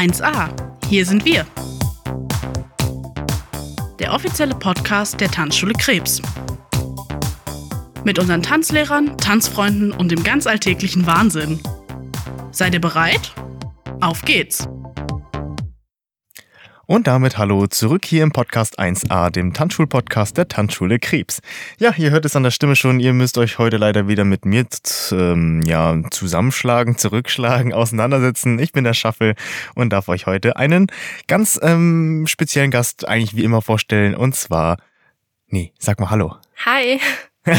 1a. Hier sind wir. Der offizielle Podcast der Tanzschule Krebs. Mit unseren Tanzlehrern, Tanzfreunden und dem ganz alltäglichen Wahnsinn. Seid ihr bereit? Auf geht's! Und damit hallo zurück hier im Podcast 1a, dem Tanzschul-Podcast der Tanzschule Krebs. Ja, ihr hört es an der Stimme schon, ihr müsst euch heute leider wieder mit mir ähm, ja, zusammenschlagen, zurückschlagen, auseinandersetzen. Ich bin der Schaffel und darf euch heute einen ganz ähm, speziellen Gast eigentlich wie immer vorstellen. Und zwar, nee, sag mal Hallo. Hi.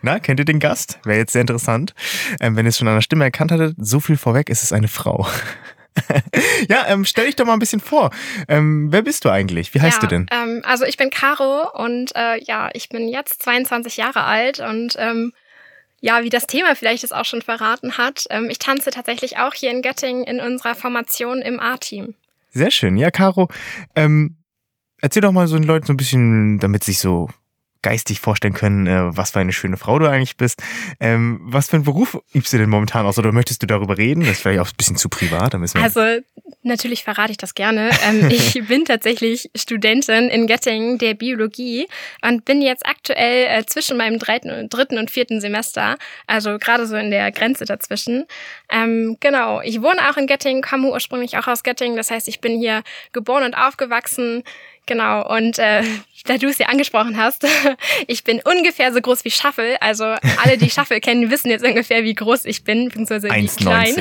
Na, kennt ihr den Gast? Wäre jetzt sehr interessant. Ähm, wenn ihr es schon an der Stimme erkannt hattet, so viel vorweg, ist es eine Frau. ja, ähm, stell dich doch mal ein bisschen vor. Ähm, wer bist du eigentlich? Wie heißt ja, du denn? Ähm, also ich bin Caro und äh, ja, ich bin jetzt 22 Jahre alt und ähm, ja, wie das Thema vielleicht es auch schon verraten hat, ähm, ich tanze tatsächlich auch hier in Göttingen in unserer Formation im A-Team. Sehr schön. Ja, Caro, ähm, erzähl doch mal so den Leuten so ein bisschen, damit sich so geistig vorstellen können, äh, was für eine schöne Frau du eigentlich bist. Ähm, was für einen Beruf übst du denn momentan aus oder möchtest du darüber reden? Das ist vielleicht auch ein bisschen zu privat. also natürlich verrate ich das gerne. Ähm, ich bin tatsächlich Studentin in Göttingen der Biologie und bin jetzt aktuell äh, zwischen meinem dritten, dritten und vierten Semester, also gerade so in der Grenze dazwischen. Ähm, genau, ich wohne auch in Göttingen, komme ursprünglich auch aus Göttingen. Das heißt, ich bin hier geboren und aufgewachsen. Genau, und äh, da du es ja angesprochen hast, ich bin ungefähr so groß wie Schaffel. Also alle, die Schaffel kennen, wissen jetzt ungefähr, wie groß ich bin, beziehungsweise wie klein.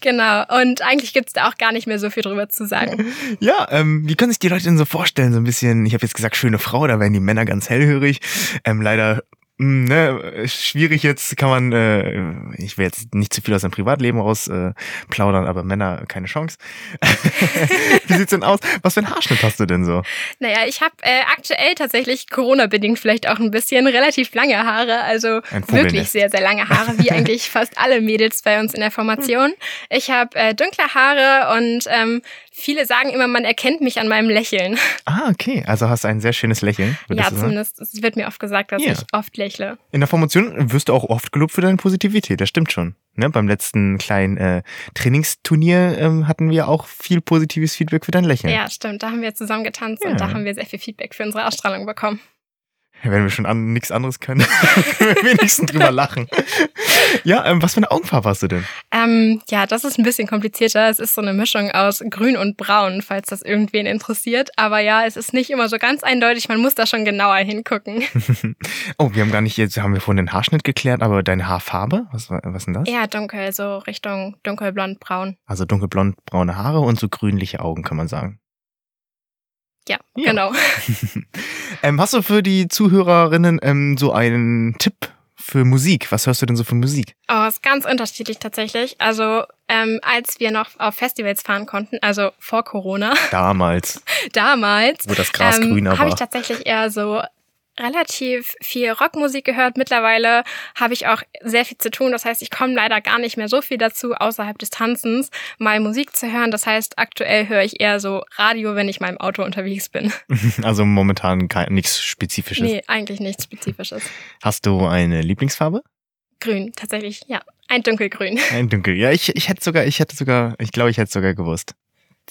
genau, und eigentlich gibt's da auch gar nicht mehr so viel drüber zu sagen. Ja, ähm, wie können sich die Leute denn so vorstellen? So ein bisschen, ich habe jetzt gesagt, schöne Frau, da werden die Männer ganz hellhörig. Ähm, leider ne, schwierig jetzt kann man, äh, ich will jetzt nicht zu viel aus seinem Privatleben raus äh, plaudern, aber Männer keine Chance. Wie sieht's denn aus? Was für ein Haarschnitt hast du denn so? Naja, ich habe äh, aktuell tatsächlich Corona-bedingt vielleicht auch ein bisschen relativ lange Haare, also wirklich sehr, sehr lange Haare, wie eigentlich fast alle Mädels bei uns in der Formation. Ich habe äh, dunkle Haare und ähm, viele sagen immer, man erkennt mich an meinem Lächeln. Ah, okay. Also hast du ein sehr schönes Lächeln. Ja, zumindest. Es wird mir oft gesagt, dass ja. ich oft lächle. In der Formation wirst du auch oft gelobt für deine Positivität, das stimmt schon. Ne? Beim letzten kleinen äh, Trainingsturnier ähm, hatten wir auch viel positives Feedback für dein Lächeln. Ja, stimmt. Da haben wir zusammen getanzt ja. und da haben wir sehr viel Feedback für unsere Ausstrahlung bekommen. Wenn wir schon an nichts anderes können, können wir wenigstens drüber lachen. Ja, ähm, was für eine Augenfarbe hast du denn? Ähm, ja, das ist ein bisschen komplizierter. Es ist so eine Mischung aus Grün und Braun, falls das irgendwen interessiert. Aber ja, es ist nicht immer so ganz eindeutig. Man muss da schon genauer hingucken. oh, wir haben gar nicht, jetzt haben wir vorhin den Haarschnitt geklärt, aber deine Haarfarbe, was, was ist denn das? Ja, dunkel, so Richtung dunkelblond-braun. Also dunkelblond-braune Haare und so grünliche Augen, kann man sagen. Ja, ja. genau. ähm, hast du für die Zuhörerinnen ähm, so einen Tipp für Musik? Was hörst du denn so für Musik? Oh, ist ganz unterschiedlich tatsächlich. Also ähm, als wir noch auf Festivals fahren konnten, also vor Corona. Damals. Damals. Wo das Gras ähm, grüner war. Habe ich tatsächlich eher so relativ viel Rockmusik gehört. Mittlerweile habe ich auch sehr viel zu tun. Das heißt, ich komme leider gar nicht mehr so viel dazu, außerhalb des Tanzens mal Musik zu hören. Das heißt, aktuell höre ich eher so Radio, wenn ich mal im Auto unterwegs bin. Also momentan kein, nichts Spezifisches. Nee, eigentlich nichts Spezifisches. Hast du eine Lieblingsfarbe? Grün, tatsächlich, ja. Ein dunkelgrün. Ein dunkel. Ja, ich, ich hätte sogar, ich hätte sogar, ich glaube, ich hätte sogar gewusst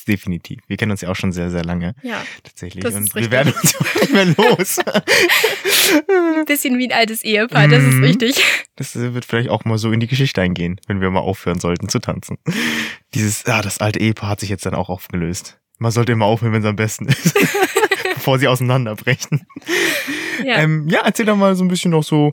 definitiv. Wir kennen uns ja auch schon sehr, sehr lange. Ja. Tatsächlich. Und wir werden uns auch nicht mehr los. ein bisschen wie ein altes Ehepaar, das ist mhm. richtig. Das wird vielleicht auch mal so in die Geschichte eingehen, wenn wir mal aufhören sollten zu tanzen. Dieses, ah, das alte Ehepaar hat sich jetzt dann auch aufgelöst. Man sollte immer aufhören, wenn es am besten ist. bevor sie auseinanderbrechen. Ja. Ähm, ja, erzähl doch mal so ein bisschen noch so,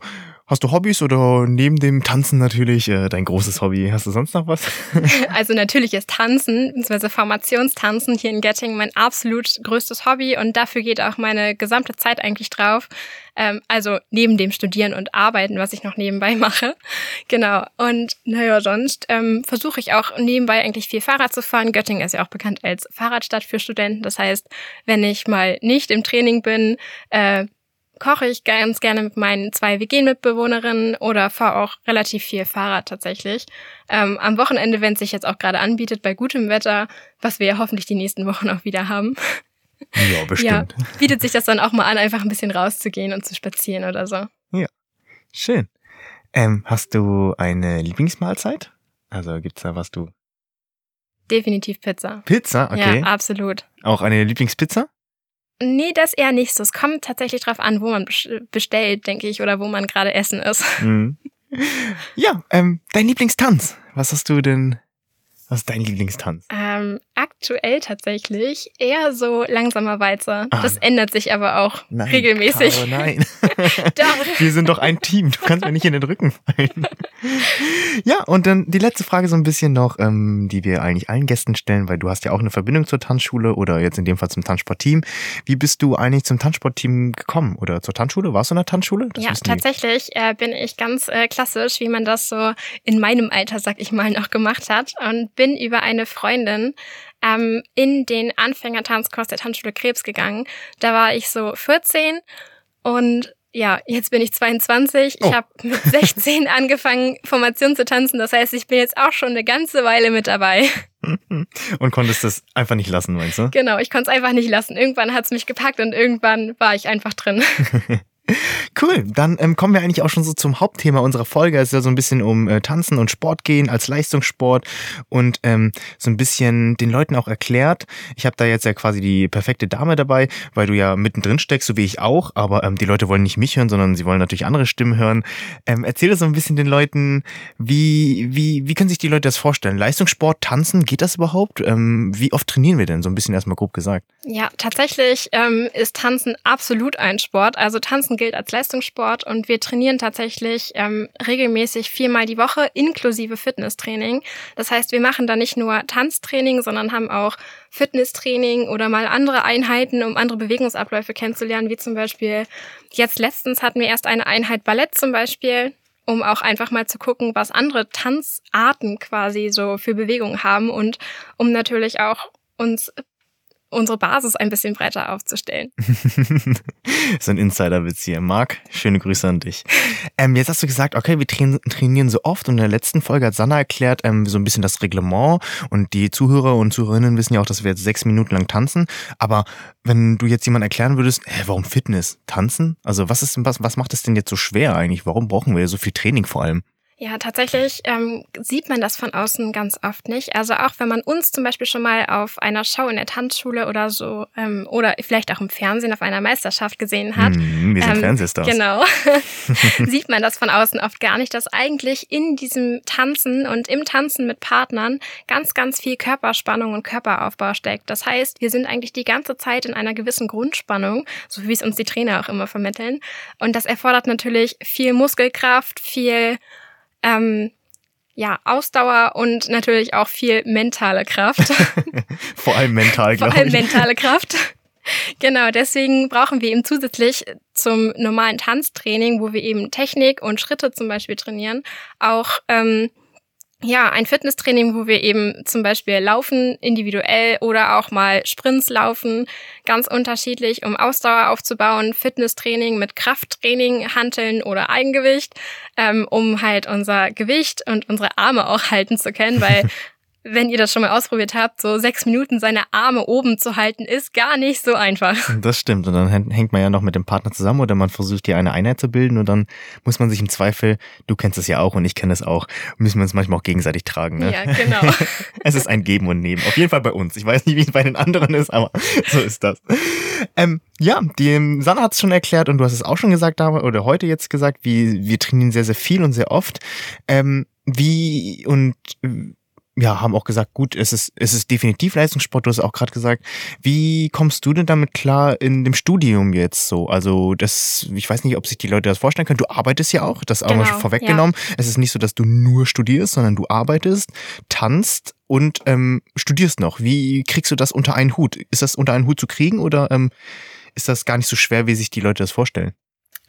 Hast du Hobbys oder neben dem Tanzen natürlich äh, dein großes Hobby? Hast du sonst noch was? also natürlich ist Tanzen, beziehungsweise Formationstanzen hier in Göttingen mein absolut größtes Hobby und dafür geht auch meine gesamte Zeit eigentlich drauf. Ähm, also neben dem Studieren und Arbeiten, was ich noch nebenbei mache. Genau. Und naja, sonst ähm, versuche ich auch nebenbei eigentlich viel Fahrrad zu fahren. Göttingen ist ja auch bekannt als Fahrradstadt für Studenten. Das heißt, wenn ich mal nicht im Training bin, äh, koche ich ganz gerne mit meinen zwei WG-Mitbewohnerinnen oder fahre auch relativ viel Fahrrad tatsächlich. Ähm, am Wochenende, wenn es sich jetzt auch gerade anbietet, bei gutem Wetter, was wir ja hoffentlich die nächsten Wochen auch wieder haben. Ja, bestimmt. Ja, bietet sich das dann auch mal an, einfach ein bisschen rauszugehen und zu spazieren oder so. Ja, schön. Ähm, hast du eine Lieblingsmahlzeit? Also gibt's da was du definitiv Pizza. Pizza, okay. Ja, absolut. Auch eine Lieblingspizza? Nee, das eher nicht so. Es kommt tatsächlich drauf an, wo man bestellt, denke ich, oder wo man gerade essen ist. Mhm. Ja, ähm, dein Lieblingstanz. Was hast du denn was ist dein Lieblingstanz? Ähm, aktuell tatsächlich eher so langsamer Walzer. Ah, das ändert sich aber auch nein, regelmäßig. Caro, nein. Wir sind doch ein Team. Du kannst mir nicht in den Rücken fallen. ja, und dann die letzte Frage so ein bisschen noch, ähm, die wir eigentlich allen Gästen stellen, weil du hast ja auch eine Verbindung zur Tanzschule oder jetzt in dem Fall zum Tanzsportteam. Wie bist du eigentlich zum Tanzsportteam gekommen oder zur Tanzschule? Warst du in der Tanzschule? Das ja, tatsächlich äh, bin ich ganz äh, klassisch, wie man das so in meinem Alter, sag ich mal, noch gemacht hat und bin über eine Freundin ähm, in den Anfängertanzkurs der Tanzschule Krebs gegangen. Da war ich so 14 und ja, jetzt bin ich 22. Oh. Ich habe mit 16 angefangen, Formation zu tanzen. Das heißt, ich bin jetzt auch schon eine ganze Weile mit dabei. Und konntest das einfach nicht lassen, meinst du? Genau, ich konnte es einfach nicht lassen. Irgendwann hat es mich gepackt und irgendwann war ich einfach drin. Cool, dann ähm, kommen wir eigentlich auch schon so zum Hauptthema unserer Folge. Es ist ja so ein bisschen um äh, Tanzen und Sport gehen als Leistungssport und ähm, so ein bisschen den Leuten auch erklärt. Ich habe da jetzt ja quasi die perfekte Dame dabei, weil du ja mittendrin steckst, so wie ich auch. Aber ähm, die Leute wollen nicht mich hören, sondern sie wollen natürlich andere Stimmen hören. Ähm, erzähl so ein bisschen den Leuten, wie, wie, wie können sich die Leute das vorstellen? Leistungssport, Tanzen, geht das überhaupt? Ähm, wie oft trainieren wir denn? So ein bisschen erstmal grob gesagt. Ja, tatsächlich ähm, ist Tanzen absolut ein Sport. Also Tanzen gilt als Leistungssport und wir trainieren tatsächlich ähm, regelmäßig viermal die Woche inklusive Fitnesstraining. Das heißt, wir machen da nicht nur Tanztraining, sondern haben auch Fitnesstraining oder mal andere Einheiten, um andere Bewegungsabläufe kennenzulernen, wie zum Beispiel jetzt letztens hatten wir erst eine Einheit Ballett zum Beispiel um auch einfach mal zu gucken, was andere Tanzarten quasi so für Bewegungen haben und um natürlich auch uns unsere Basis ein bisschen breiter aufzustellen. so ein Insiderwitz hier. Marc, schöne Grüße an dich. Ähm, jetzt hast du gesagt, okay, wir trainieren so oft und in der letzten Folge hat Sanna erklärt ähm, so ein bisschen das Reglement und die Zuhörer und Zuhörerinnen wissen ja auch, dass wir jetzt sechs Minuten lang tanzen. Aber wenn du jetzt jemand erklären würdest, hä, warum Fitness? Tanzen? Also was ist was, was macht es denn jetzt so schwer eigentlich? Warum brauchen wir so viel Training vor allem? Ja, tatsächlich ähm, sieht man das von außen ganz oft nicht. Also auch wenn man uns zum Beispiel schon mal auf einer Show in der Tanzschule oder so ähm, oder vielleicht auch im Fernsehen auf einer Meisterschaft gesehen hat. Mm, wir sind ähm, Fernsehstars. Genau. sieht man das von außen oft gar nicht, dass eigentlich in diesem Tanzen und im Tanzen mit Partnern ganz, ganz viel Körperspannung und Körperaufbau steckt. Das heißt, wir sind eigentlich die ganze Zeit in einer gewissen Grundspannung, so wie es uns die Trainer auch immer vermitteln. Und das erfordert natürlich viel Muskelkraft, viel ähm, ja, Ausdauer und natürlich auch viel mentale Kraft. Vor allem mental. Vor allem mentale Kraft. Genau, deswegen brauchen wir eben zusätzlich zum normalen Tanztraining, wo wir eben Technik und Schritte zum Beispiel trainieren, auch ähm, ja, ein Fitnesstraining, wo wir eben zum Beispiel laufen individuell oder auch mal Sprints laufen, ganz unterschiedlich, um Ausdauer aufzubauen. Fitnesstraining mit Krafttraining, Hanteln oder Eigengewicht, ähm, um halt unser Gewicht und unsere Arme auch halten zu können, weil wenn ihr das schon mal ausprobiert habt, so sechs Minuten seine Arme oben zu halten, ist gar nicht so einfach. Das stimmt. Und dann hängt man ja noch mit dem Partner zusammen oder man versucht hier eine Einheit zu bilden und dann muss man sich im Zweifel, du kennst es ja auch und ich kenne es auch, müssen wir uns manchmal auch gegenseitig tragen. Ne? Ja, genau. es ist ein Geben und Nehmen. Auf jeden Fall bei uns. Ich weiß nicht, wie es bei den anderen ist, aber so ist das. Ähm, ja, die Sanna hat es schon erklärt und du hast es auch schon gesagt oder heute jetzt gesagt, wie wir trainieren sehr, sehr viel und sehr oft. Ähm, wie und ja, haben auch gesagt, gut, es ist, es ist definitiv Leistungssport, du hast auch gerade gesagt. Wie kommst du denn damit klar in dem Studium jetzt so? Also, das, ich weiß nicht, ob sich die Leute das vorstellen können. Du arbeitest ja auch, das auch genau, mal vorweggenommen. Ja. Es ist nicht so, dass du nur studierst, sondern du arbeitest, tanzt und ähm, studierst noch. Wie kriegst du das unter einen Hut? Ist das unter einen Hut zu kriegen oder ähm, ist das gar nicht so schwer, wie sich die Leute das vorstellen?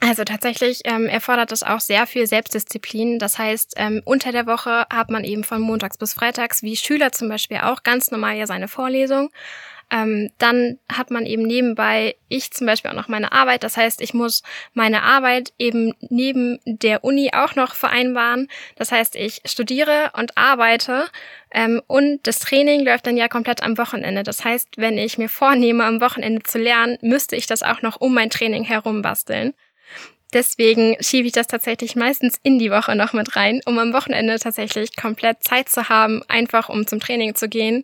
Also tatsächlich ähm, erfordert es auch sehr viel Selbstdisziplin. Das heißt, ähm, unter der Woche hat man eben von montags bis freitags, wie Schüler zum Beispiel auch, ganz normal ja seine Vorlesung. Ähm, dann hat man eben nebenbei, ich zum Beispiel auch noch meine Arbeit. Das heißt, ich muss meine Arbeit eben neben der Uni auch noch vereinbaren. Das heißt, ich studiere und arbeite ähm, und das Training läuft dann ja komplett am Wochenende. Das heißt, wenn ich mir vornehme, am Wochenende zu lernen, müsste ich das auch noch um mein Training herum basteln. Deswegen schiebe ich das tatsächlich meistens in die Woche noch mit rein, um am Wochenende tatsächlich komplett Zeit zu haben, einfach um zum Training zu gehen.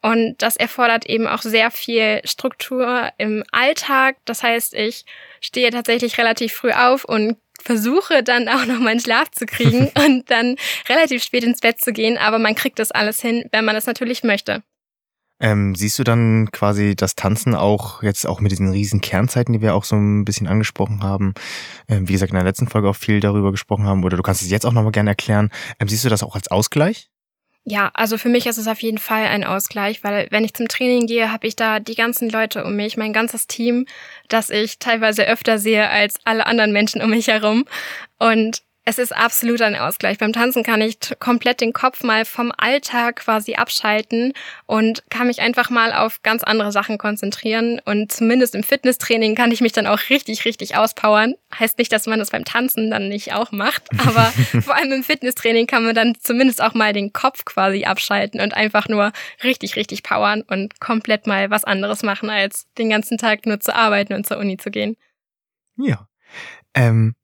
Und das erfordert eben auch sehr viel Struktur im Alltag. Das heißt, ich stehe tatsächlich relativ früh auf und versuche dann auch noch meinen Schlaf zu kriegen und dann relativ spät ins Bett zu gehen. Aber man kriegt das alles hin, wenn man es natürlich möchte. Ähm, siehst du dann quasi das Tanzen auch jetzt auch mit diesen riesen Kernzeiten, die wir auch so ein bisschen angesprochen haben, ähm, wie gesagt in der letzten Folge auch viel darüber gesprochen haben, oder du kannst es jetzt auch nochmal gerne erklären. Ähm, siehst du das auch als Ausgleich? Ja, also für mich ist es auf jeden Fall ein Ausgleich, weil wenn ich zum Training gehe, habe ich da die ganzen Leute um mich, mein ganzes Team, das ich teilweise öfter sehe als alle anderen Menschen um mich herum. Und es ist absolut ein Ausgleich. Beim Tanzen kann ich komplett den Kopf mal vom Alltag quasi abschalten und kann mich einfach mal auf ganz andere Sachen konzentrieren. Und zumindest im Fitnesstraining kann ich mich dann auch richtig, richtig auspowern. Heißt nicht, dass man das beim Tanzen dann nicht auch macht, aber vor allem im Fitnesstraining kann man dann zumindest auch mal den Kopf quasi abschalten und einfach nur richtig, richtig powern und komplett mal was anderes machen, als den ganzen Tag nur zu arbeiten und zur Uni zu gehen. Ja. Ähm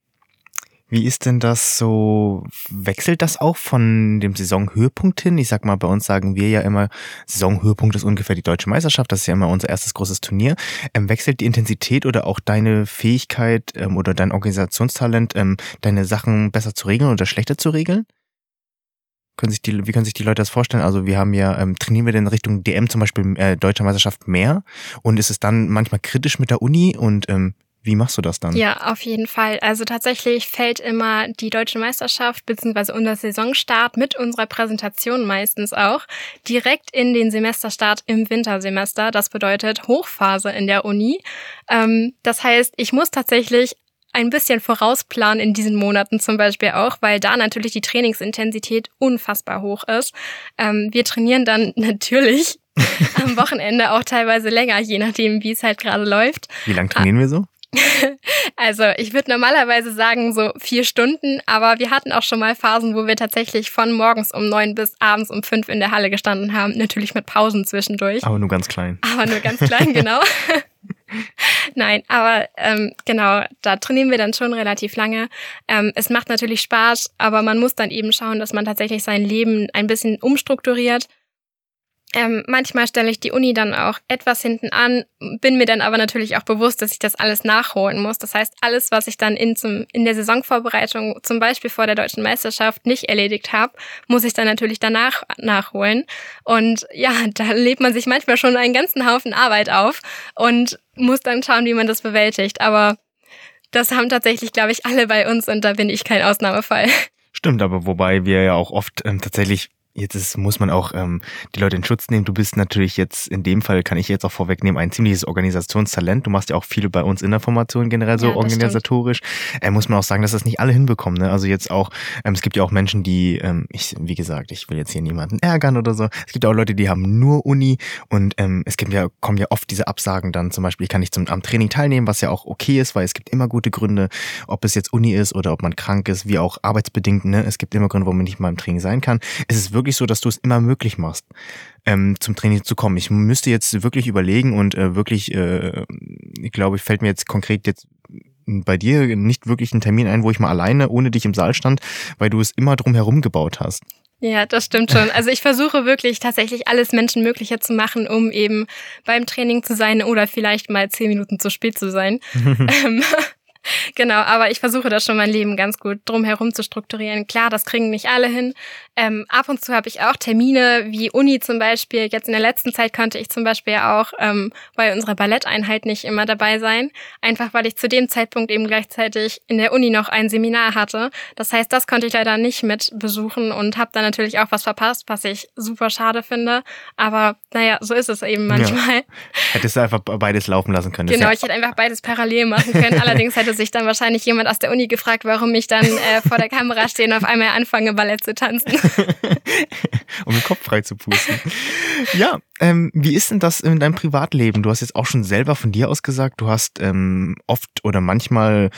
wie ist denn das so? Wechselt das auch von dem Saisonhöhepunkt hin? Ich sag mal, bei uns sagen wir ja immer, Saisonhöhepunkt ist ungefähr die deutsche Meisterschaft. Das ist ja immer unser erstes großes Turnier. Ähm, wechselt die Intensität oder auch deine Fähigkeit ähm, oder dein Organisationstalent, ähm, deine Sachen besser zu regeln oder schlechter zu regeln? Können sich die, wie können sich die Leute das vorstellen? Also wir haben ja, ähm, trainieren wir denn Richtung DM zum Beispiel äh, Deutscher Meisterschaft mehr? Und ist es dann manchmal kritisch mit der Uni und ähm, wie machst du das dann? Ja, auf jeden Fall. Also tatsächlich fällt immer die deutsche Meisterschaft bzw. unser Saisonstart mit unserer Präsentation meistens auch direkt in den Semesterstart im Wintersemester. Das bedeutet Hochphase in der Uni. Ähm, das heißt, ich muss tatsächlich ein bisschen vorausplanen in diesen Monaten zum Beispiel auch, weil da natürlich die Trainingsintensität unfassbar hoch ist. Ähm, wir trainieren dann natürlich am Wochenende auch teilweise länger, je nachdem, wie es halt gerade läuft. Wie lang trainieren wir so? Also ich würde normalerweise sagen so vier Stunden, aber wir hatten auch schon mal Phasen, wo wir tatsächlich von morgens um neun bis abends um fünf in der Halle gestanden haben, natürlich mit Pausen zwischendurch. Aber nur ganz klein. Aber nur ganz klein, genau. Nein, aber ähm, genau, da trainieren wir dann schon relativ lange. Ähm, es macht natürlich Spaß, aber man muss dann eben schauen, dass man tatsächlich sein Leben ein bisschen umstrukturiert ähm, manchmal stelle ich die Uni dann auch etwas hinten an, bin mir dann aber natürlich auch bewusst, dass ich das alles nachholen muss. Das heißt, alles, was ich dann in, zum, in der Saisonvorbereitung, zum Beispiel vor der deutschen Meisterschaft, nicht erledigt habe, muss ich dann natürlich danach nachholen. Und ja, da lebt man sich manchmal schon einen ganzen Haufen Arbeit auf und muss dann schauen, wie man das bewältigt. Aber das haben tatsächlich, glaube ich, alle bei uns und da bin ich kein Ausnahmefall. Stimmt, aber wobei wir ja auch oft ähm, tatsächlich Jetzt ist, muss man auch ähm, die Leute in Schutz nehmen. Du bist natürlich jetzt, in dem Fall kann ich jetzt auch vorwegnehmen, ein ziemliches Organisationstalent. Du machst ja auch viel bei uns in der Formation generell so ja, organisatorisch. Äh, muss man auch sagen, dass das nicht alle hinbekommen. Ne? Also jetzt auch, ähm, es gibt ja auch Menschen, die, ähm, ich, wie gesagt, ich will jetzt hier niemanden ärgern oder so. Es gibt auch Leute, die haben nur Uni und ähm, es gibt ja, kommen ja oft diese Absagen dann zum Beispiel, ich kann nicht zum, am Training teilnehmen, was ja auch okay ist, weil es gibt immer gute Gründe, ob es jetzt Uni ist oder ob man krank ist, wie auch arbeitsbedingt. Ne? Es gibt immer Gründe, warum man nicht mal im Training sein kann. Es ist wirklich so, dass du es immer möglich machst, ähm, zum Training zu kommen. Ich müsste jetzt wirklich überlegen und äh, wirklich, äh, ich glaube, fällt mir jetzt konkret jetzt bei dir nicht wirklich einen Termin ein, wo ich mal alleine ohne dich im Saal stand, weil du es immer drum herum gebaut hast. Ja, das stimmt schon. Also ich versuche wirklich tatsächlich alles Menschenmögliche zu machen, um eben beim Training zu sein oder vielleicht mal zehn Minuten zu spät zu sein. Ähm, Genau, aber ich versuche das schon mein Leben ganz gut drumherum zu strukturieren. Klar, das kriegen nicht alle hin. Ähm, ab und zu habe ich auch Termine wie Uni zum Beispiel. Jetzt in der letzten Zeit konnte ich zum Beispiel auch ähm, bei unserer Balletteinheit nicht immer dabei sein. Einfach weil ich zu dem Zeitpunkt eben gleichzeitig in der Uni noch ein Seminar hatte. Das heißt, das konnte ich leider nicht mit besuchen und habe dann natürlich auch was verpasst, was ich super schade finde. Aber naja, so ist es eben manchmal. Ja. Hättest du einfach beides laufen lassen können. Genau, ich hätte einfach beides parallel machen können. Allerdings hätte sich dann wahrscheinlich jemand aus der Uni gefragt, warum ich dann äh, vor der Kamera stehe und auf einmal anfange, Ballett zu tanzen. um den Kopf frei zu pusten. Ja, ähm, wie ist denn das in deinem Privatleben? Du hast jetzt auch schon selber von dir aus gesagt, du hast ähm, oft oder manchmal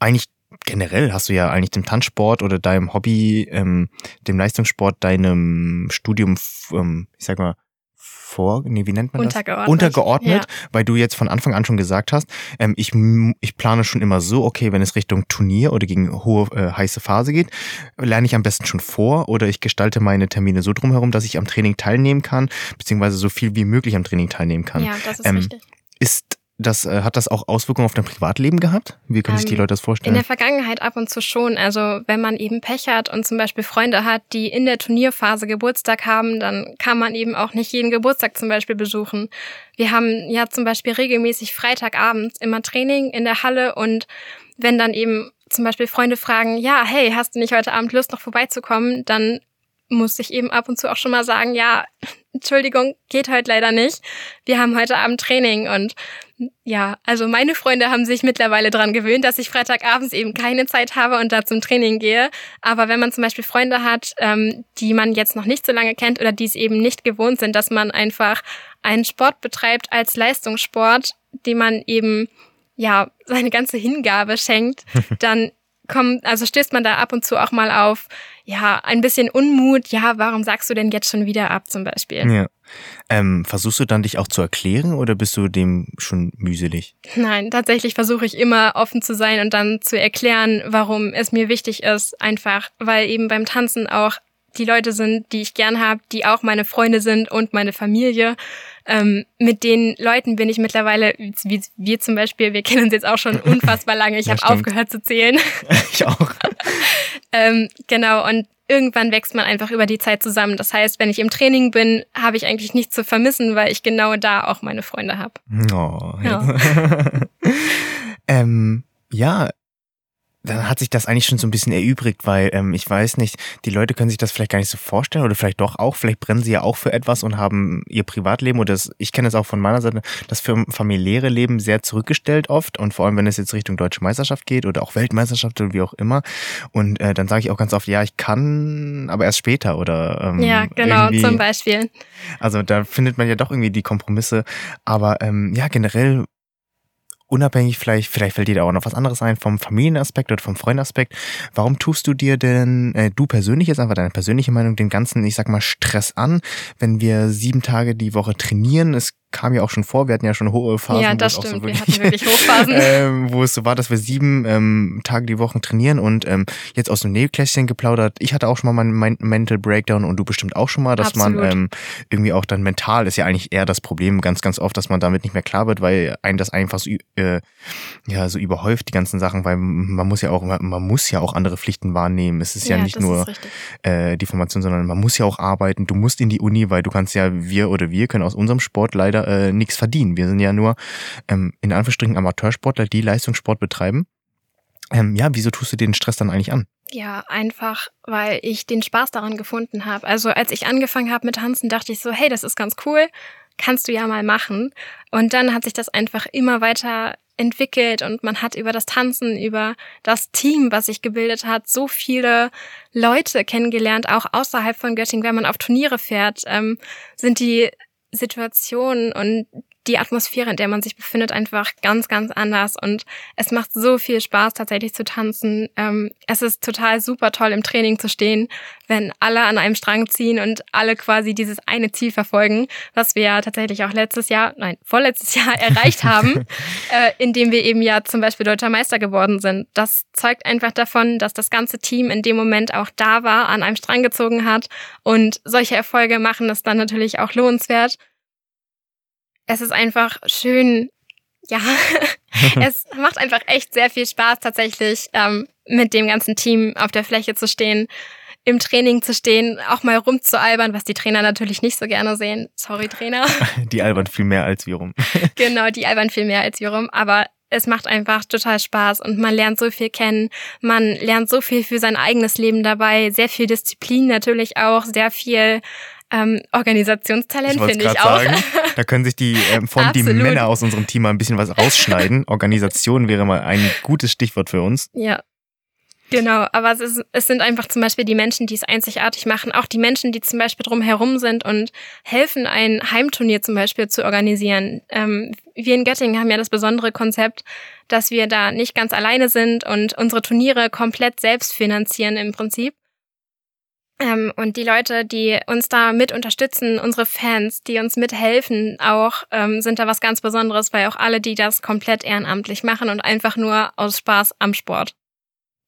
eigentlich generell hast du ja eigentlich dem Tanzsport oder deinem Hobby, ähm, dem Leistungssport, deinem Studium, ähm, ich sag mal, vor, nee, wie nennt man das? Untergeordnet. Untergeordnet, weil du jetzt von Anfang an schon gesagt hast, ähm, ich, ich plane schon immer so, okay, wenn es Richtung Turnier oder gegen hohe äh, heiße Phase geht, lerne ich am besten schon vor oder ich gestalte meine Termine so drumherum, dass ich am Training teilnehmen kann, beziehungsweise so viel wie möglich am Training teilnehmen kann. Ja, das ist Ähm, richtig. Ist das, äh, hat das auch Auswirkungen auf dein Privatleben gehabt? Wie können sich die Ähm, Leute das In vorstellen? der Vergangenheit ab und zu schon. Also wenn man eben Pech hat und zum Beispiel Freunde hat, die in der Turnierphase Geburtstag haben, dann kann man eben auch nicht jeden Geburtstag zum Beispiel besuchen. Wir haben ja zum Beispiel regelmäßig Freitagabends immer Training in der Halle und wenn dann eben zum Beispiel Freunde fragen, ja, hey, hast du nicht heute Abend Lust noch vorbeizukommen, dann muss ich eben ab und zu auch schon mal sagen, ja, Entschuldigung, geht heute leider nicht. Wir haben heute Abend Training und ja, also meine Freunde haben sich mittlerweile dran gewöhnt, dass ich Freitagabends eben keine Zeit habe und da zum Training gehe. Aber wenn man zum Beispiel Freunde hat, ähm, die man jetzt noch nicht so lange kennt oder die es eben nicht gewohnt sind, dass man einfach einen Sport betreibt als Leistungssport, dem man eben ja seine ganze Hingabe schenkt, dann kommt, also stößt man da ab und zu auch mal auf, ja, ein bisschen Unmut. Ja, warum sagst du denn jetzt schon wieder ab zum Beispiel? ja. Ähm, versuchst du dann dich auch zu erklären oder bist du dem schon mühselig? Nein, tatsächlich versuche ich immer offen zu sein und dann zu erklären, warum es mir wichtig ist. Einfach, weil eben beim Tanzen auch die Leute sind, die ich gern habe, die auch meine Freunde sind und meine Familie. Ähm, mit den Leuten bin ich mittlerweile, wie wir zum Beispiel, wir kennen uns jetzt auch schon unfassbar lange. Ich Ja, habe aufgehört zu zählen. ich auch. Ähm, genau, und irgendwann wächst man einfach über die Zeit zusammen. Das heißt, wenn ich im Training bin, habe ich eigentlich nichts zu vermissen, weil ich genau da auch meine Freunde habe. Oh, Ja. ähm, ja, dann hat sich das eigentlich schon so ein bisschen erübrigt, weil ähm, ich weiß nicht, die Leute können sich das vielleicht gar nicht so vorstellen oder vielleicht doch auch, vielleicht brennen sie ja auch für etwas und haben ihr Privatleben oder das, ich kenne es auch von meiner Seite, das fam- familiäre Leben sehr zurückgestellt oft und vor allem, wenn es jetzt Richtung Deutsche Meisterschaft geht oder auch Weltmeisterschaft oder wie auch immer und äh, dann sage ich auch ganz oft, ja, ich kann, aber erst später oder ähm, Ja, genau, zum Beispiel. also da findet man ja doch irgendwie die Kompromisse. Aber ähm, ja, generell unabhängig, vielleicht, vielleicht fällt dir da auch noch was anderes ein vom Familienaspekt oder vom Freundaspekt. Warum tust du dir denn, äh, du persönlich jetzt einfach deine persönliche Meinung, den ganzen, ich sag mal, Stress an, wenn wir sieben Tage die Woche trainieren? Es kam ja auch schon vor, wir hatten ja schon hohe Phasen. ja, wo das es auch so stimmt. wir hatten wirklich Hochphasen. ähm, wo es so war, dass wir sieben ähm, Tage die Woche trainieren und ähm, jetzt aus dem Nähkästchen geplaudert. Ich hatte auch schon mal meinen mein Mental Breakdown und du bestimmt auch schon mal, dass man Absolut. ähm, irgendwie auch dann mental ist ja eigentlich eher das Problem ganz, ganz oft, dass man damit nicht mehr klar wird, weil einen das einfach so, äh, ja, so überhäuft, die ganzen Sachen, weil man muss ja auch, man muss ja auch andere Pflichten wahrnehmen. Es ist ja, nicht das nur äh, die Formation, sondern man muss ja auch arbeiten. Du musst in die Uni, weil du kannst ja, wir oder wir können aus unserem Sport leider äh, nichts verdienen. Wir sind ja nur ähm, in Anführungsstrichen Amateursportler, die Leistungssport betreiben. Ähm, ja, wieso tust du den Stress dann eigentlich an? Ja, einfach, weil ich den Spaß daran gefunden habe. Also als ich angefangen habe mit Tanzen, dachte ich so, hey, das ist ganz cool, kannst du ja mal machen. Und dann hat sich das einfach immer weiter entwickelt und man hat über das Tanzen, über das Team, was sich gebildet hat, so viele Leute kennengelernt, auch außerhalb von Göttingen, wenn man auf Turniere fährt, ähm, sind die Situationen und die Atmosphäre, in der man sich befindet, einfach ganz, ganz anders. Und es macht so viel Spaß, tatsächlich zu tanzen. Ähm, es ist total super toll, im Training zu stehen, wenn alle an einem Strang ziehen und alle quasi dieses eine Ziel verfolgen, was wir ja tatsächlich auch letztes Jahr, nein, vorletztes Jahr erreicht haben, äh, indem wir eben ja zum Beispiel Deutscher Meister geworden sind. Das zeugt einfach davon, dass das ganze Team in dem Moment auch da war, an einem Strang gezogen hat. Und solche Erfolge machen es dann natürlich auch lohnenswert es ist einfach schön, ja, es macht einfach echt sehr viel Spaß, tatsächlich ähm, mit dem ganzen Team auf der Fläche zu stehen, im Training zu stehen, auch mal rumzualbern, was die Trainer natürlich nicht so gerne sehen. Sorry, Trainer. Die albern viel mehr als wir rum. genau, die albern viel mehr als wir rum, aber es macht einfach total Spaß und man lernt so viel kennen. Man lernt so viel für sein eigenes Leben dabei, sehr viel Disziplin natürlich auch, sehr viel ähm, Organisationstalent finde ich auch. Sagen, da können sich die, ähm, allem die. Männer aus unserem Team mal ein bisschen was rausschneiden. Organisation wäre mal ein gutes Stichwort für uns. Ja. Genau, aber es, ist, es sind einfach zum Beispiel die Menschen, die es einzigartig machen, auch die Menschen, die zum Beispiel drumherum sind und helfen, ein Heimturnier zum Beispiel zu organisieren. Ähm, wir in Göttingen haben ja das besondere Konzept, dass wir da nicht ganz alleine sind und unsere Turniere komplett selbst finanzieren im Prinzip. Ähm, und die Leute, die uns da mit unterstützen, unsere Fans, die uns mithelfen, auch ähm, sind da was ganz Besonderes, weil auch alle, die das komplett ehrenamtlich machen und einfach nur aus Spaß am Sport.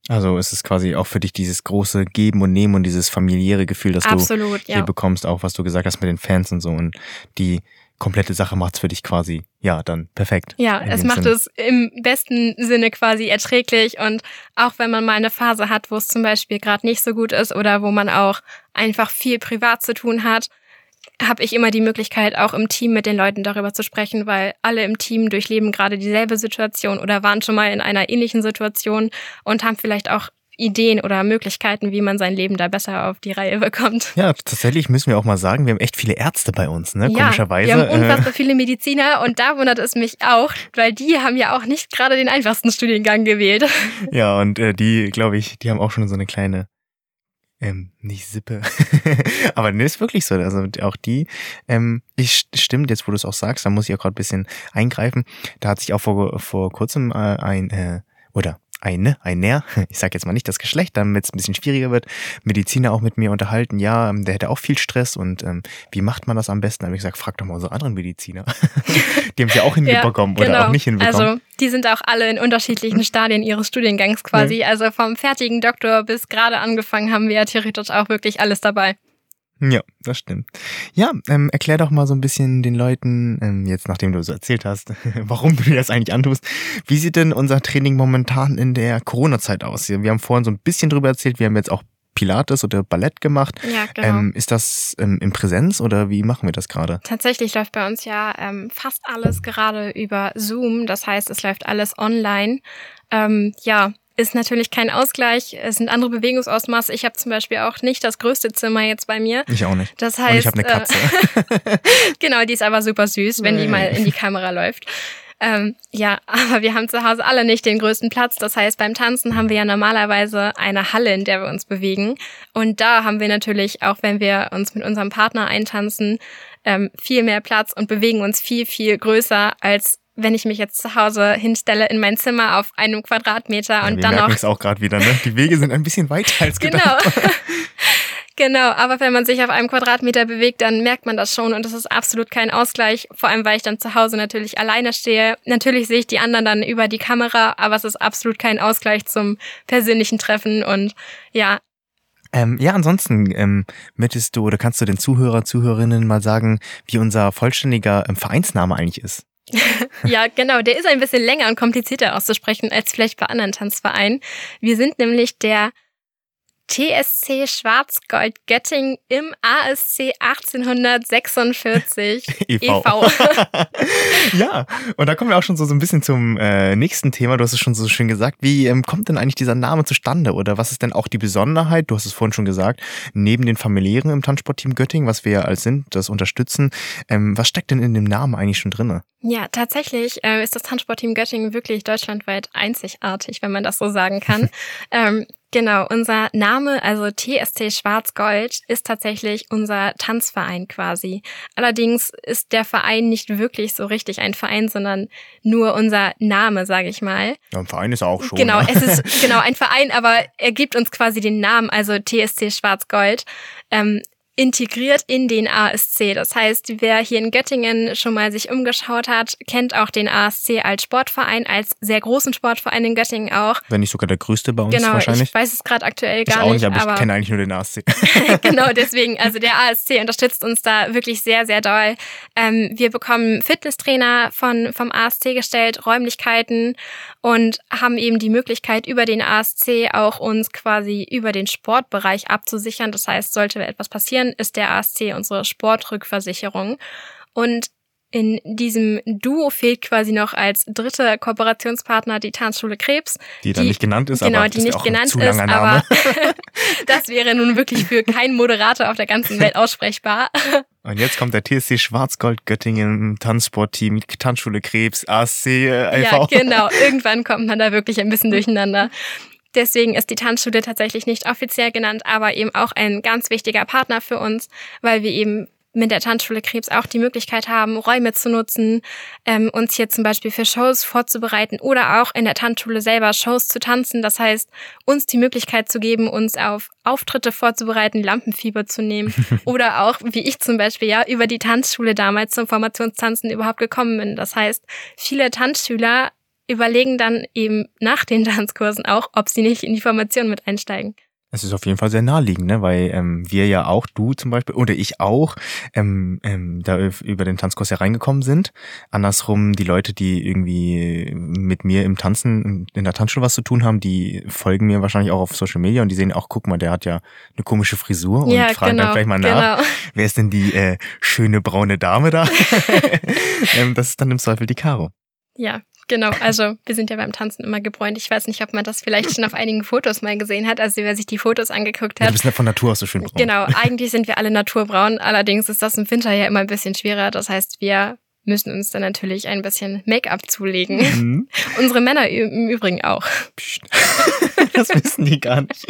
Also es ist quasi auch für dich dieses große Geben und Nehmen und dieses familiäre Gefühl, das Absolut, du hier ja. bekommst, auch was du gesagt hast mit den Fans und so. Und die komplette Sache macht's für dich quasi, ja, dann perfekt. Ja, es macht Sinn. es im besten Sinne quasi erträglich und auch wenn man mal eine Phase hat, wo es zum Beispiel gerade nicht so gut ist oder wo man auch einfach viel privat zu tun hat, habe ich immer die Möglichkeit, auch im Team mit den Leuten darüber zu sprechen, weil alle im Team durchleben gerade dieselbe Situation oder waren schon mal in einer ähnlichen Situation und haben vielleicht auch Ideen oder Möglichkeiten, wie man sein Leben da besser auf die Reihe bekommt. Ja, tatsächlich müssen wir auch mal sagen, wir haben echt viele Ärzte bei uns, ne? Ja, Komischerweise. wir haben äh, unfassbar viele Mediziner und da wundert es mich auch, weil die haben ja auch nicht gerade den einfachsten Studiengang gewählt. Ja, und äh, die, glaube ich, die haben auch schon so eine kleine, ähm, nicht Sippe. Aber ne, ist wirklich so. Also auch die, ähm, ich stimmt, jetzt wo du es auch sagst, da muss ich auch gerade ein bisschen eingreifen. Da hat sich auch vor, vor kurzem äh, ein, äh, oder eine, einer, ich sage jetzt mal nicht das Geschlecht, damit es ein bisschen schwieriger wird, Mediziner auch mit mir unterhalten, ja, ähm, der hätte auch viel Stress und ähm, wie macht man das am besten? Da habe ich gesagt, frag doch mal unsere anderen Mediziner. die haben es ja auch hinbekommen oder auch nicht hinbekommen. Also die sind auch alle in unterschiedlichen Stadien ihres Studiengangs quasi. Also vom fertigen Doktor bis gerade angefangen haben wir ja theoretisch auch wirklich alles dabei. Ja, das stimmt. Ja, ähm, erklär doch mal so ein bisschen den Leuten, ähm, jetzt nachdem du so erzählt hast, warum du dir das eigentlich antust. Wie sieht denn unser Training momentan in der Corona-Zeit aus? Wir haben vorhin so ein bisschen drüber erzählt, wir haben jetzt auch Pilates oder Ballett gemacht. Ja, genau. Ähm, ist das ähm, in Präsenz oder wie machen wir das gerade? Tatsächlich läuft bei uns ja ähm, fast alles gerade über Zoom. Das heißt, es läuft alles online. Ähm, ja, ist natürlich kein Ausgleich. Es sind andere Bewegungsausmaße. Ich habe zum Beispiel auch nicht das größte Zimmer jetzt bei mir. Ich auch nicht. Das Und heißt, ich habe eine Katze. Äh, genau, die ist aber super süß, wenn die mal in die Kamera läuft. Ähm, ja, aber wir haben zu Hause alle nicht den größten Platz. Das heißt, beim Tanzen haben wir ja normalerweise eine Halle, in der wir uns bewegen. Und da haben wir natürlich, auch wenn wir uns mit unserem Partner eintanzen, ähm, viel mehr Platz und bewegen uns viel, viel größer als wenn ich mich jetzt zu Hause hinstelle in mein Zimmer auf einem Quadratmeter Ja, und wir dann merken noch es auch gerade wieder, ne? Die Wege sind ein bisschen weiter als gedacht. Genau. genau, aber wenn man sich auf einem Quadratmeter bewegt, dann merkt man das schon und das ist absolut kein Ausgleich, vor allem weil ich dann zu Hause natürlich alleine stehe. Natürlich sehe ich die anderen dann über die Kamera, aber es ist absolut kein Ausgleich zum persönlichen Treffen und ja, Ähm, ja, ansonsten ähm, möchtest du oder kannst du den Zuhörer, Zuhörerinnen mal sagen, wie unser vollständiger ähm, Vereinsname eigentlich ist? Ja, genau. Der ist ein bisschen länger und komplizierter auszusprechen als vielleicht bei anderen Tanzvereinen. Wir sind nämlich der TSC Schwarzgold Göttingen im ASC 1846 e.V. ja, und da kommen wir auch schon so, so ein bisschen zum äh, nächsten Thema. Du hast es schon so schön gesagt. Wie ähm, kommt denn eigentlich dieser Name zustande? Oder was ist denn auch die Besonderheit? Du hast es vorhin schon gesagt, neben den familiären im Tanzsportteam Göttingen, was wir ja als sind, das unterstützen. Ähm, was steckt denn in dem Namen eigentlich schon drinne? Ja, tatsächlich äh, ist das Tanzsportteam Göttingen wirklich deutschlandweit einzigartig, wenn man das so sagen kann. ähm, genau, unser Name, also TSC Schwarz-Gold, ist tatsächlich unser Tanzverein quasi. Allerdings ist der Verein nicht wirklich so richtig ein Verein, sondern nur unser Name, sage ich mal. Ja, ein Verein ist auch schon. Genau, ne? es ist genau ein Verein, aber er gibt uns quasi den Namen, also TSC Schwarz-Gold. Ähm, integriert in den ASC. Das heißt, wer hier in Göttingen schon mal sich umgeschaut hat, kennt auch den ASC als Sportverein, als sehr großen Sportverein in Göttingen auch. Wenn nicht sogar der größte bei uns genau, wahrscheinlich. ich weiß es gerade aktuell Ich gar auch nicht, nicht, aber, aber ich kenne eigentlich nur den ASC. genau, deswegen, also der ASC unterstützt uns da wirklich sehr, sehr doll. Ähm, wir bekommen Fitnesstrainer von, vom ASC gestellt, Räumlichkeiten und haben eben die Möglichkeit, über den ASC auch uns quasi über den Sportbereich abzusichern. Das heißt, sollte etwas passieren, ist der ASC unsere Sportrückversicherung. Und in diesem Duo fehlt quasi noch als dritter Kooperationspartner die Tanzschule Krebs. Die dann nicht genannt ist, genau, aber die ist nicht genannt ist, Name. aber das wäre nun wirklich für keinen Moderator auf der ganzen Welt aussprechbar. Und jetzt kommt der TSC Schwarzgold Göttingen Tanzsportteam, Tanzschule Krebs, ASC, äh, Ja, e.V. genau. Irgendwann kommt man da wirklich ein bisschen durcheinander. Deswegen ist die Tanzschule tatsächlich nicht offiziell genannt, aber eben auch ein ganz wichtiger Partner für uns, weil wir eben mit der Tanzschule Krebs auch die Möglichkeit haben, Räume zu nutzen, ähm, uns hier zum Beispiel für Shows vorzubereiten oder auch in der Tanzschule selber Shows zu tanzen. Das heißt, uns die Möglichkeit zu geben, uns auf Auftritte vorzubereiten, Lampenfieber zu nehmen oder auch, wie ich zum Beispiel, ja, über die Tanzschule damals zum Formationstanzen überhaupt gekommen bin. Das heißt, viele Tanzschüler überlegen dann eben nach den Tanzkursen auch, ob sie nicht in die Formation mit einsteigen. Es ist auf jeden Fall sehr naheliegend, ne? weil ähm, wir ja auch, du zum Beispiel, oder ich auch, ähm, ähm, da über den Tanzkurs hereingekommen sind. Andersrum, die Leute, die irgendwie mit mir im Tanzen, in der Tanzschule was zu tun haben, die folgen mir wahrscheinlich auch auf Social Media und die sehen auch, guck mal, der hat ja eine komische Frisur und Ja, fragen genau, dann vielleicht mal nach, genau. wer ist denn die äh, schöne braune Dame da? ähm, das ist dann im Zweifel die Caro. Ja, genau. Also wir sind ja beim Tanzen immer gebräunt. Ich weiß nicht, ob man das vielleicht schon auf einigen Fotos mal gesehen hat. Also wer sich die Fotos angeguckt Ja, hat. du bist ja von Natur aus so schön braun. Genau, eigentlich sind wir alle naturbraun. Allerdings ist das im Winter ja immer ein bisschen schwerer. Das heißt, wir müssen uns dann natürlich ein bisschen Make-up zulegen. Mhm. Unsere Männer im Übrigen auch. Psst. das wissen die gar nicht.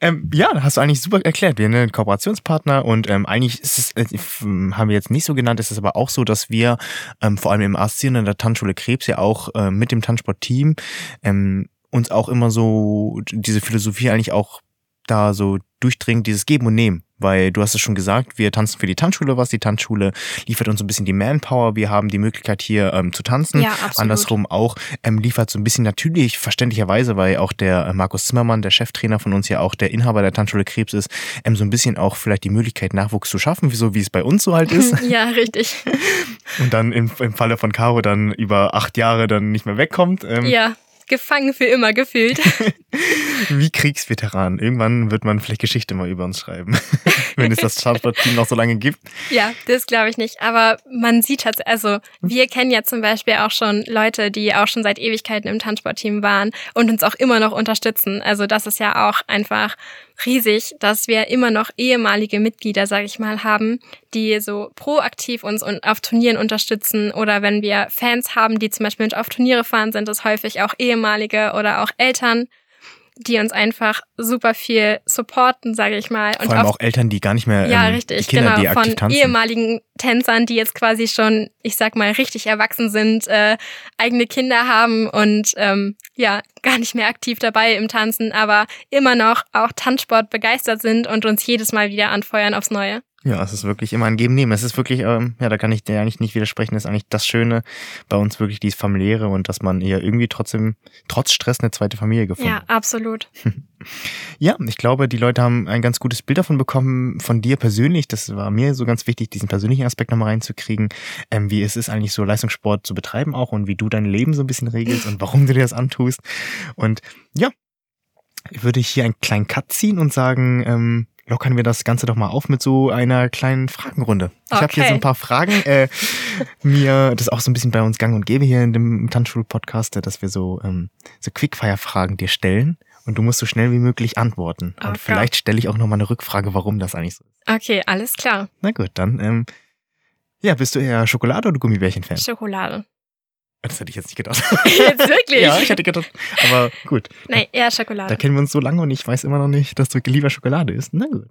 Ähm, ja, hast du eigentlich super erklärt. Wir sind ein Kooperationspartner und ähm, eigentlich ist es, äh, f- haben wir jetzt nicht so genannt, ist es aber auch so, dass wir ähm, vor allem im ASC und in der Tanzschule Krebs ja auch äh, mit dem Tanzsportteam ähm, uns auch immer so diese Philosophie eigentlich auch da so durchdringt, dieses Geben und Nehmen. Weil du hast es schon gesagt, wir tanzen für die Tanzschule was. Die Tanzschule liefert uns so ein bisschen die Manpower. Wir haben die Möglichkeit hier ähm, zu tanzen. Ja, absolut. Andersrum auch ähm, liefert so ein bisschen natürlich, verständlicherweise, weil auch der äh, Markus Zimmermann, der Cheftrainer von uns ja auch der Inhaber der Tanzschule Krebs ist, ähm, so ein bisschen auch vielleicht die Möglichkeit, Nachwuchs zu schaffen, so wie es bei uns so halt ist. ja, richtig. Und dann im, im Falle von Caro dann über acht Jahre dann nicht mehr wegkommt. Ähm, Ja, gefangen für immer gefühlt. Wie Kriegsveteran. Irgendwann wird man vielleicht Geschichte mal über uns schreiben. Wenn es das Tanzsportteam noch so lange gibt. Ja, das glaube ich nicht. Aber man sieht tatsächlich, also wir kennen ja zum Beispiel auch schon Leute, die auch schon seit Ewigkeiten im Tanzsportteam waren und uns auch immer noch unterstützen. Also das ist ja auch einfach riesig, dass wir immer noch ehemalige Mitglieder, sage ich mal, haben, die so proaktiv uns auf Turnieren unterstützen. Oder wenn wir Fans haben, die zum Beispiel mit auf Turniere fahren, sind das häufig auch ehemalige oder auch Eltern, die uns einfach super viel supporten, sage ich mal. Vor allem auch Eltern, die gar nicht mehr, Ja, ähm, richtig, die Kinder, genau. die aktiv Von tanzen. ehemaligen Tänzern, die jetzt quasi schon, ich sag mal, richtig erwachsen sind, äh, eigene Kinder haben und ähm, ja, gar nicht mehr aktiv dabei im Tanzen, aber immer noch auch Tanzsport begeistert sind und uns jedes Mal wieder anfeuern aufs Neue. Ja, es ist wirklich immer ein Geben-Nehmen. Es ist wirklich, ähm, ja, da kann ich dir eigentlich nicht widersprechen. Das ist eigentlich das Schöne bei uns wirklich dieses familiäre und dass man ja irgendwie trotzdem, trotz Stress eine zweite Familie gefunden Ja, absolut. Ja, ich glaube, die Leute haben ein ganz gutes Bild davon bekommen, von dir persönlich. Das war mir so ganz wichtig, diesen persönlichen Aspekt nochmal reinzukriegen, ähm, wie es ist eigentlich so Leistungssport zu betreiben auch und wie du dein Leben so ein bisschen regelst und warum du dir das antust. Und ja, würde ich hier einen kleinen Cut ziehen und sagen, ähm, lockern wir das Ganze doch mal auf mit so einer kleinen Fragenrunde. Ich habe hier Okay. so ein paar Fragen. Äh, mir, das ist auch so ein bisschen bei uns gang und gäbe hier in dem Tanzschul-Podcast, äh, dass wir so, ähm, so Quickfire-Fragen dir stellen und du musst so schnell wie möglich antworten. Und Okay. vielleicht stelle ich auch noch mal eine Rückfrage, warum das eigentlich so ist. Okay, alles klar. Na gut, dann, ähm, ja, bist du eher Schokolade- oder Gummibärchen-Fan? Schokolade. Das hätte ich jetzt nicht gedacht. Jetzt wirklich? ja, ich hätte gedacht, aber gut. Nee, eher Da Schokolade. kennen wir uns so lange und ich weiß immer noch nicht, dass du lieber Schokolade isst. Na gut.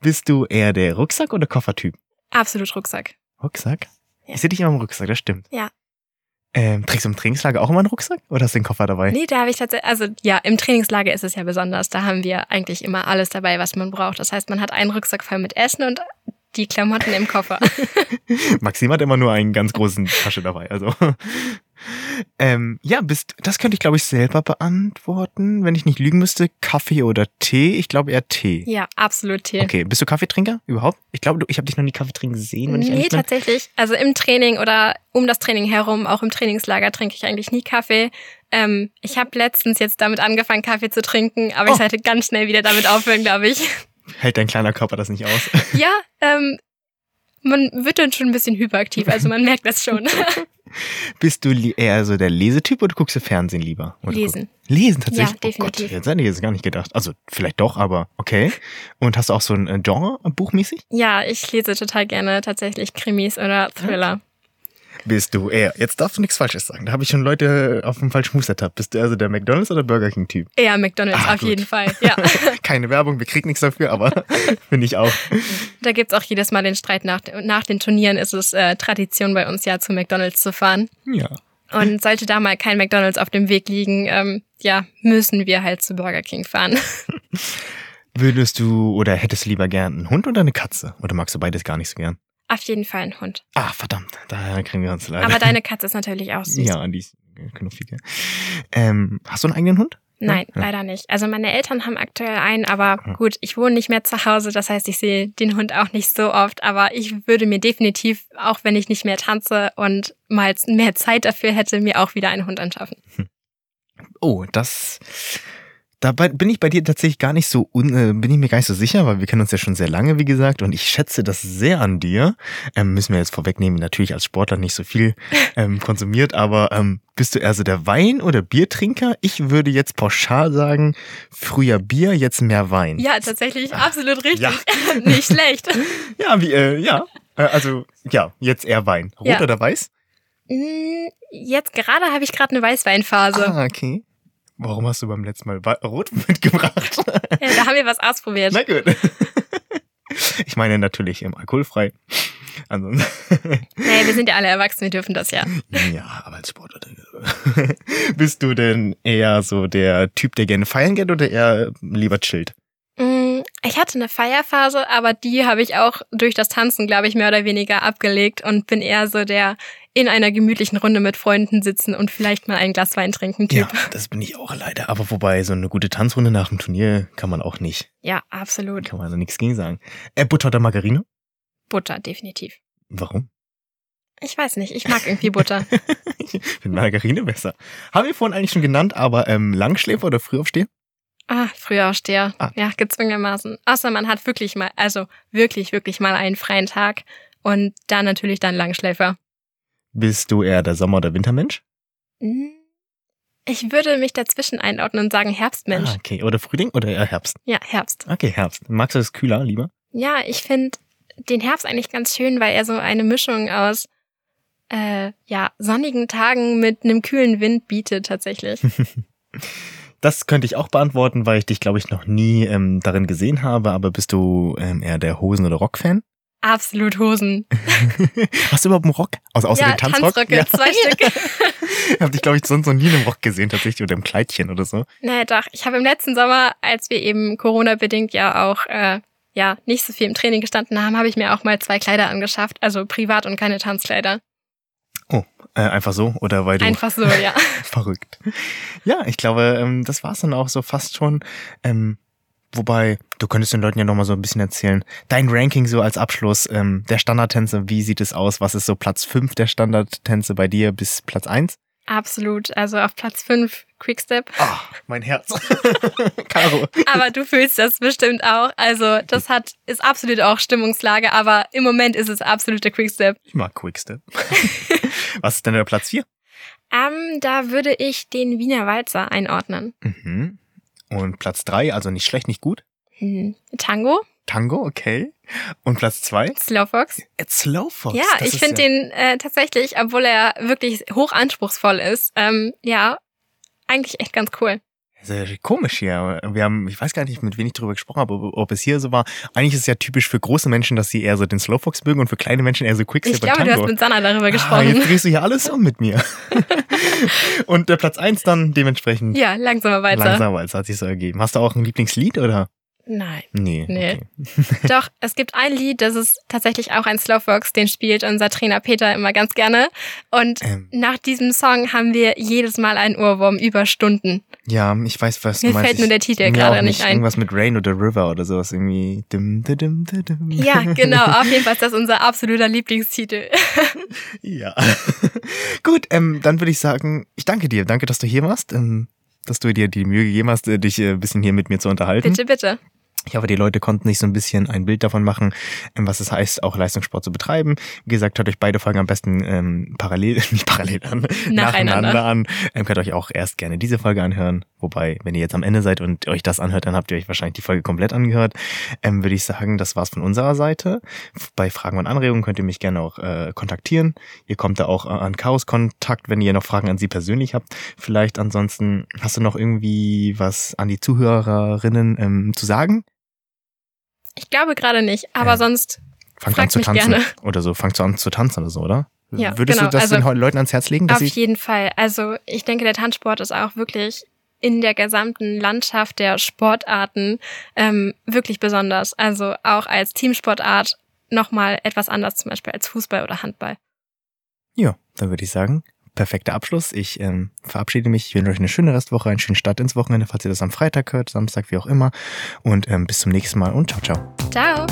Bist du eher der Rucksack- oder Koffertyp? Absolut Rucksack. Rucksack? Ja. Ich sehe dich immer im Rucksack, das stimmt. Ja. Ähm, trägst du im Trainingslager auch immer einen Rucksack oder hast du den Koffer dabei? Nee, da habe ich tatsächlich, also ja, im Trainingslager ist es ja besonders. Da haben wir eigentlich immer alles dabei, was man braucht. Das heißt, man hat einen Rucksack voll mit Essen und die Klamotten im Koffer. Maxim hat immer nur einen ganz großen Tasche dabei, also. ähm, ja, bist, das könnte ich glaube ich selber beantworten, wenn ich nicht lügen müsste. Kaffee oder Tee? Ich glaube eher Tee. ja, absolut Tee. Okay, bist du Kaffeetrinker überhaupt? Ich glaube, ich habe dich noch nie Kaffee trinken gesehen, wenn ich Nee, ehrlich bin. tatsächlich. Also im Training oder um das Training herum, auch im Trainingslager trinke ich eigentlich nie Kaffee. Ähm, ich habe letztens jetzt damit angefangen, Kaffee zu trinken, aber Oh. ich sollte ganz schnell wieder damit aufhören, glaube ich. Hält dein kleiner Körper das nicht aus? ja, ähm, man wird dann schon ein bisschen hyperaktiv, also man merkt das schon. Bist du eher so der Lesetyp oder guckst du Fernsehen lieber? Oder Lesen. Lesen tatsächlich? Ja, definitiv. Oh Gott, jetzt hätte ich jetzt gar nicht gedacht. Also vielleicht doch, aber okay. Und hast du auch so ein äh, Genre buchmäßig? Ja, ich lese total gerne tatsächlich Krimis oder Thriller. Bist du er? Jetzt darfst du nichts Falsches sagen. Da habe ich schon Leute auf dem falschen Fuß ertappt. Bist du also der McDonalds oder Burger King Typ? Eher McDonalds Ah, auf gut. jeden Fall. Ja. Keine Werbung, wir kriegen nichts dafür, aber finde ich auch. Da gibt's auch jedes Mal den Streit nach, nach den Turnieren. Ist es äh, Tradition bei uns ja zu McDonalds zu fahren. Ja. Und sollte da mal kein McDonalds auf dem Weg liegen, ähm, ja, müssen wir halt zu Burger King fahren. Würdest du oder hättest du lieber gern einen Hund oder eine Katze? Oder magst du beides gar nicht so gern? Auf jeden Fall ein Hund. Ah, verdammt, daher kriegen wir uns leider. Aber deine Katze ist natürlich auch süß. Ja, die ist knuffige. Ähm, hast du einen eigenen Hund? Nein, Ja. leider nicht. Also meine Eltern haben aktuell einen, aber Ja. gut, ich wohne nicht mehr zu Hause, das heißt, ich sehe den Hund auch nicht so oft, aber ich würde mir definitiv, auch wenn ich nicht mehr tanze und mal mehr Zeit dafür hätte, mir auch wieder einen Hund anschaffen. Oh, das. Dabei bin ich bei dir tatsächlich gar nicht so un, äh, bin ich mir gar nicht so sicher, weil wir kennen uns ja schon sehr lange, wie gesagt, und ich schätze das sehr an dir. Ähm, müssen wir jetzt vorwegnehmen, natürlich als Sportler nicht so viel ähm, konsumiert, aber ähm, bist du eher so der Wein- oder Biertrinker? Ich würde jetzt pauschal sagen, früher Bier, jetzt mehr Wein. Ja, tatsächlich, absolut richtig. Ja. nicht schlecht. Ja, wie, äh, ja. Äh, also, ja, jetzt eher Wein. Rot Ja. oder weiß? Mm, Jetzt gerade habe ich gerade eine Weißweinphase. Ah, okay. Warum hast du beim letzten Mal Rot mitgebracht? Ja, da haben wir was ausprobiert. Na gut. Ich meine natürlich im alkoholfrei. Also, Nee, wir sind ja alle erwachsen, wir dürfen das ja. ja, aber als Sportler. Bist du denn eher so der Typ, der gerne feiern geht oder eher lieber chillt? Ich hatte eine Feierphase, aber die habe ich auch durch das Tanzen, glaube ich, mehr oder weniger abgelegt und bin eher so der in einer gemütlichen Runde mit Freunden sitzen und vielleicht mal ein Glas Wein trinken Typ. Ja, das bin ich auch leider. Aber wobei, so eine gute Tanzrunde nach dem Turnier kann man auch nicht. Ja, absolut. Kann man also nichts gegen sagen. Äh, Butter oder Margarine? Butter, definitiv. Warum? Ich weiß nicht, ich mag irgendwie Butter. Ich finde Margarine besser. Haben wir vorhin eigentlich schon genannt, aber ähm, Langschläfer oder Frühaufsteher? Ah, Frühaufsteher. Ah. Ja, gezwungenermaßen. Außer man hat wirklich mal, also wirklich, wirklich mal einen freien Tag und dann natürlich dann Langschläfer. Bist du eher der Sommer- oder Wintermensch? Mm, Ich würde mich dazwischen einordnen und sagen Herbstmensch. Ah, okay. Oder Frühling oder eher Herbst? Ja, Herbst. Okay, Herbst. Magst du das kühler lieber? Ja, ich finde den Herbst eigentlich ganz schön, weil er so eine Mischung aus äh, ja, sonnigen Tagen mit einem kühlen Wind bietet tatsächlich. Das könnte ich auch beantworten, weil ich dich, glaube ich, noch nie ähm, darin gesehen habe. Aber bist du ähm, eher der Hosen- oder Rock-Fan? Absolut Hosen. Hast du überhaupt einen Rock? Also außer ja, dem Tanzrock? Tanzröcke, zwei Stück. Ich habe dich, glaube ich, sonst noch nie in einem Rock gesehen, tatsächlich, oder im Kleidchen oder so. naja, doch. Ich habe im letzten Sommer, als wir eben Corona-bedingt ja auch äh, ja nicht so viel im Training gestanden haben, habe ich mir auch mal zwei Kleider angeschafft. Also privat und keine Tanzkleider. Äh, einfach so? Oder weil du Einfach so, ja. verrückt. Ja, ich glaube, ähm, das war's dann auch so fast schon. Ähm, wobei, du könntest den Leuten ja nochmal so ein bisschen erzählen. Dein Ranking so als Abschluss ähm, der Standardtänze, wie sieht es aus? Was ist so Platz 5 der Standardtänze bei dir bis Platz 1? Absolut. Also auf Platz fünf Quickstep. Ah, mein Herz. Caro. Aber du fühlst das bestimmt auch. Also das hat ist absolut auch Stimmungslage, aber im Moment ist es absolut der Quickstep. Ich mag Quickstep. Was ist denn der Platz 4? Ähm, da würde ich den Wiener Walzer einordnen. Mhm. Und Platz 3, also nicht schlecht, nicht gut. Hm. Tango, Tango, okay. Und Platz 2? Slowfox. Slowfox. Ja, das ich finde den äh, tatsächlich, obwohl er wirklich hoch anspruchsvoll ist, ähm, ja, eigentlich echt ganz cool. Sehr komisch hier. Wir haben, ich weiß gar nicht, mit wem ich drüber gesprochen habe, ob, ob es hier so war. Eigentlich ist es ja typisch für große Menschen, dass sie eher so den Slowfox mögen und für kleine Menschen eher so Quickstep Ich glaube, und du Tango. hast mit Sanna darüber ah, gesprochen. jetzt drehst du hier alles um mit mir. und der Platz 1 dann dementsprechend ja, langsamer weiter. langsamer, als hat sich so ergeben. Hast du auch ein Lieblingslied oder? Nein. Nee. Nee. Okay. Doch, es gibt ein Lied, das ist tatsächlich auch ein Slowfox, den spielt unser Trainer Peter immer ganz gerne. Und Ähm, nach diesem Song haben wir jedes Mal einen Ohrwurm über Stunden. ja, ich weiß, was Mir du meinst. fällt nur der Ich- Titel mir gerade auch nicht ein. Irgendwas mit Rain oder River oder sowas irgendwie. Dim, dim, dim, dim, dim. Ja, genau. Auf jeden Fall ist das unser absoluter Lieblingstitel. Ja. Gut, ähm, dann würde ich sagen, ich danke dir. Danke, dass du hier warst. Ähm, dass du dir die Mühe gegeben hast, äh, dich äh, ein bisschen hier mit mir zu unterhalten. Bitte, bitte. Ich hoffe, die Leute konnten sich so ein bisschen ein Bild davon machen, ähm, was es heißt, auch Leistungssport zu betreiben. Wie gesagt, hört euch beide Folgen am besten ähm, parallel, nicht parallel an, nacheinander an. Ähm, könnt euch auch erst gerne diese Folge anhören. Wobei, wenn ihr jetzt am Ende seid und euch das anhört, dann habt ihr euch wahrscheinlich die Folge komplett angehört. Ähm, Würde ich sagen, das war's von unserer Seite. Bei Fragen und Anregungen könnt ihr mich gerne auch äh, kontaktieren. Ihr kommt da auch an Chaos Kontakt, wenn ihr noch Fragen an sie persönlich habt. Vielleicht ansonsten hast du noch irgendwie was an die Zuhörerinnen ähm, zu sagen? Ich glaube gerade nicht, aber ja. sonst fangt an zu tanzen gerne. oder so, fangt so an zu tanzen oder so, oder? Ja, Würdest genau. du das also, den Leuten ans Herz legen? auf jeden Fall. Also ich denke, der Tanzsport ist auch wirklich in der gesamten Landschaft der Sportarten ähm, wirklich besonders. Also auch als Teamsportart nochmal etwas anders, zum Beispiel als Fußball oder Handball. Ja, dann würde ich sagen, perfekter Abschluss. Ich ähm, verabschiede mich. Ich wünsche euch eine schöne Restwoche, einen schönen Start ins Wochenende, falls ihr das am Freitag hört, Samstag, wie auch immer. Und ähm, bis zum nächsten Mal und ciao, ciao. Ciao.